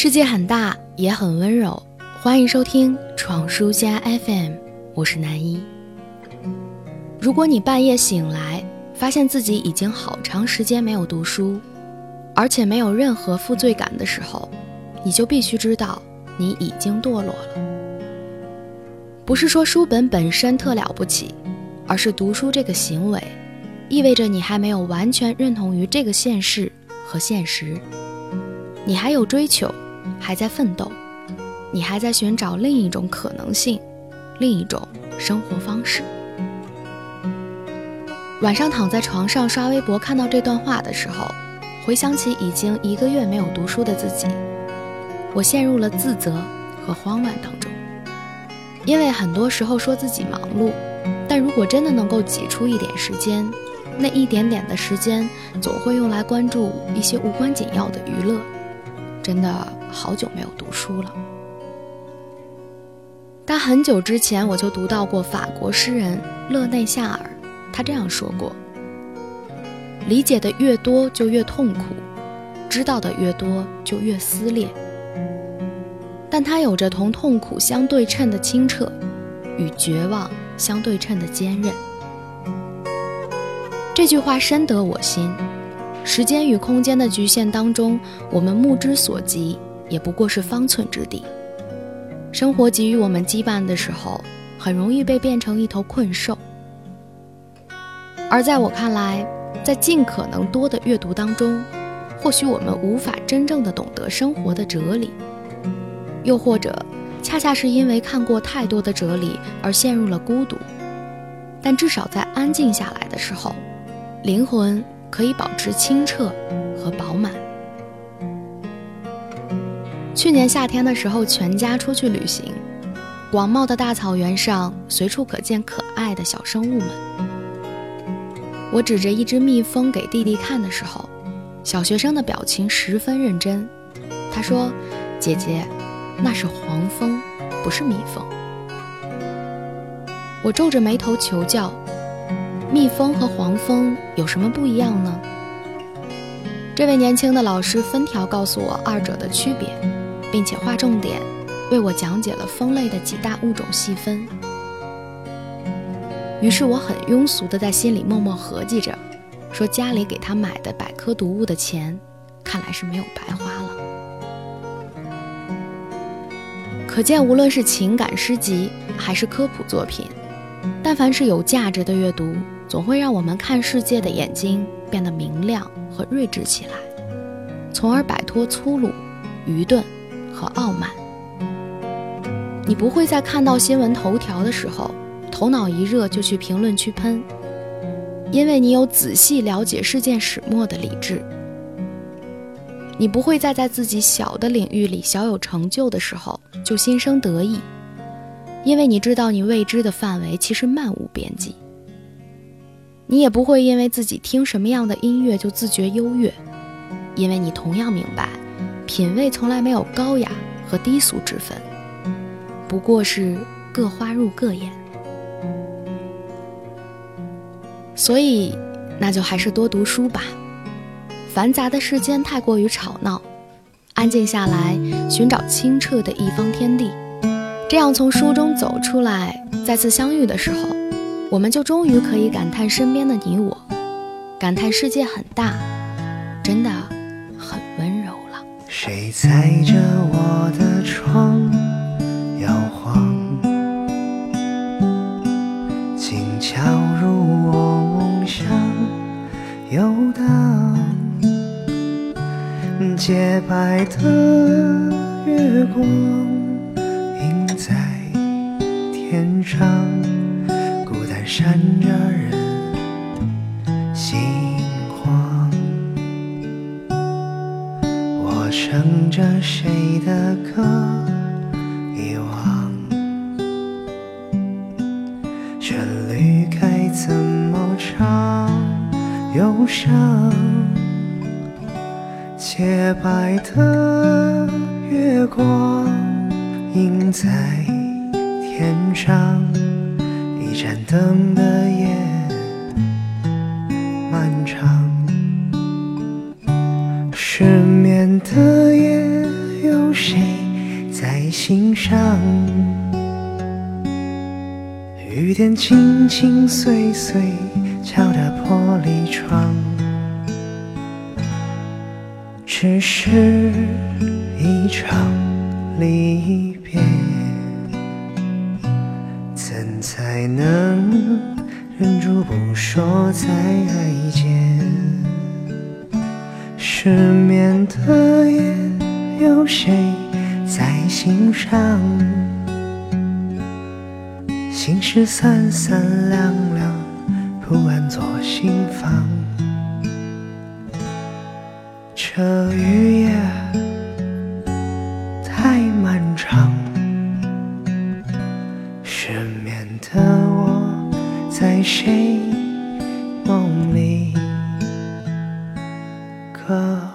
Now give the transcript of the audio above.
世界很大，也很温柔。欢迎收听闯书家 FM，我是南一。如果你半夜醒来，发现自己已经好长时间没有读书，而且没有任何负罪感的时候，你就必须知道你已经堕落了。不是说书本本身特了不起，而是读书这个行为，意味着你还没有完全认同于这个现实和现实。你还有追求，还在奋斗，你还在寻找另一种可能性，另一种生活方式。晚上躺在床上刷微博，看到这段话的时候，回想起已经一个月没有读书的自己，我陷入了自责和慌乱当中。因为很多时候说自己忙碌，但如果真的能够挤出一点时间，那一点点的时间总会用来关注一些无关紧要的娱乐。真的好久没有读书了，但很久之前我就读到过法国诗人勒内夏尔，他这样说过：理解的越多就越痛苦，知道的越多就越撕裂。但他有着同痛苦相对称的清澈，与绝望相对称的坚韧。这句话深得我心。时间与空间的局限当中，我们目之所及也不过是方寸之地。生活给予我们羁绊的时候，很容易被变成一头困兽。而在我看来，在尽可能多的阅读当中，或许我们无法真正的懂得生活的哲理，又或者恰恰是因为看过太多的哲理而陷入了孤独。但至少在安静下来的时候，灵魂。可以保持清澈和饱满。去年夏天的时候，全家出去旅行，广袤的大草原上随处可见可爱的小生物们。我指着一只蜜蜂给弟弟看的时候，小学生的表情十分认真。他说：“姐姐，那是黄蜂，不是蜜蜂。”我皱着眉头求教。蜜蜂和黄蜂有什么不一样呢？这位年轻的老师分条告诉我二者的区别，并且划重点为我讲解了蜂类的几大物种细分。于是我很庸俗的在心里默默合计着，说家里给他买的百科读物的钱，看来是没有白花了。可见，无论是情感诗集还是科普作品，但凡是有价值的阅读。总会让我们看世界的眼睛变得明亮和睿智起来，从而摆脱粗鲁、愚钝和傲慢。你不会在看到新闻头条的时候，头脑一热就去评论区喷，因为你有仔细了解事件始末的理智。你不会再在自己小的领域里小有成就的时候就心生得意，因为你知道你未知的范围其实漫无边际。你也不会因为自己听什么样的音乐就自觉优越，因为你同样明白，品味从来没有高雅和低俗之分，不过是各花入各眼。所以，那就还是多读书吧。繁杂的世间太过于吵闹，安静下来，寻找清澈的一方天地，这样从书中走出来，再次相遇的时候。我们就终于可以感叹身边的你我，感叹世界很大，真的。谁踩着我的窗摇晃，轻巧入我梦乡游荡，洁白的月光映在天上。孤单闪着人唱着谁的歌遗忘，旋律该怎么唱？忧伤，洁白的月光映在天上。一盏灯的夜失眠的夜有谁在心上？雨点轻轻碎碎敲打玻璃窗，只是一场离别，怎才能忍住不说再见？失眠的夜，有谁在心上？心事三三两两，不安坐心房。这雨夜太漫长，失眠的我在谁梦里歌唱？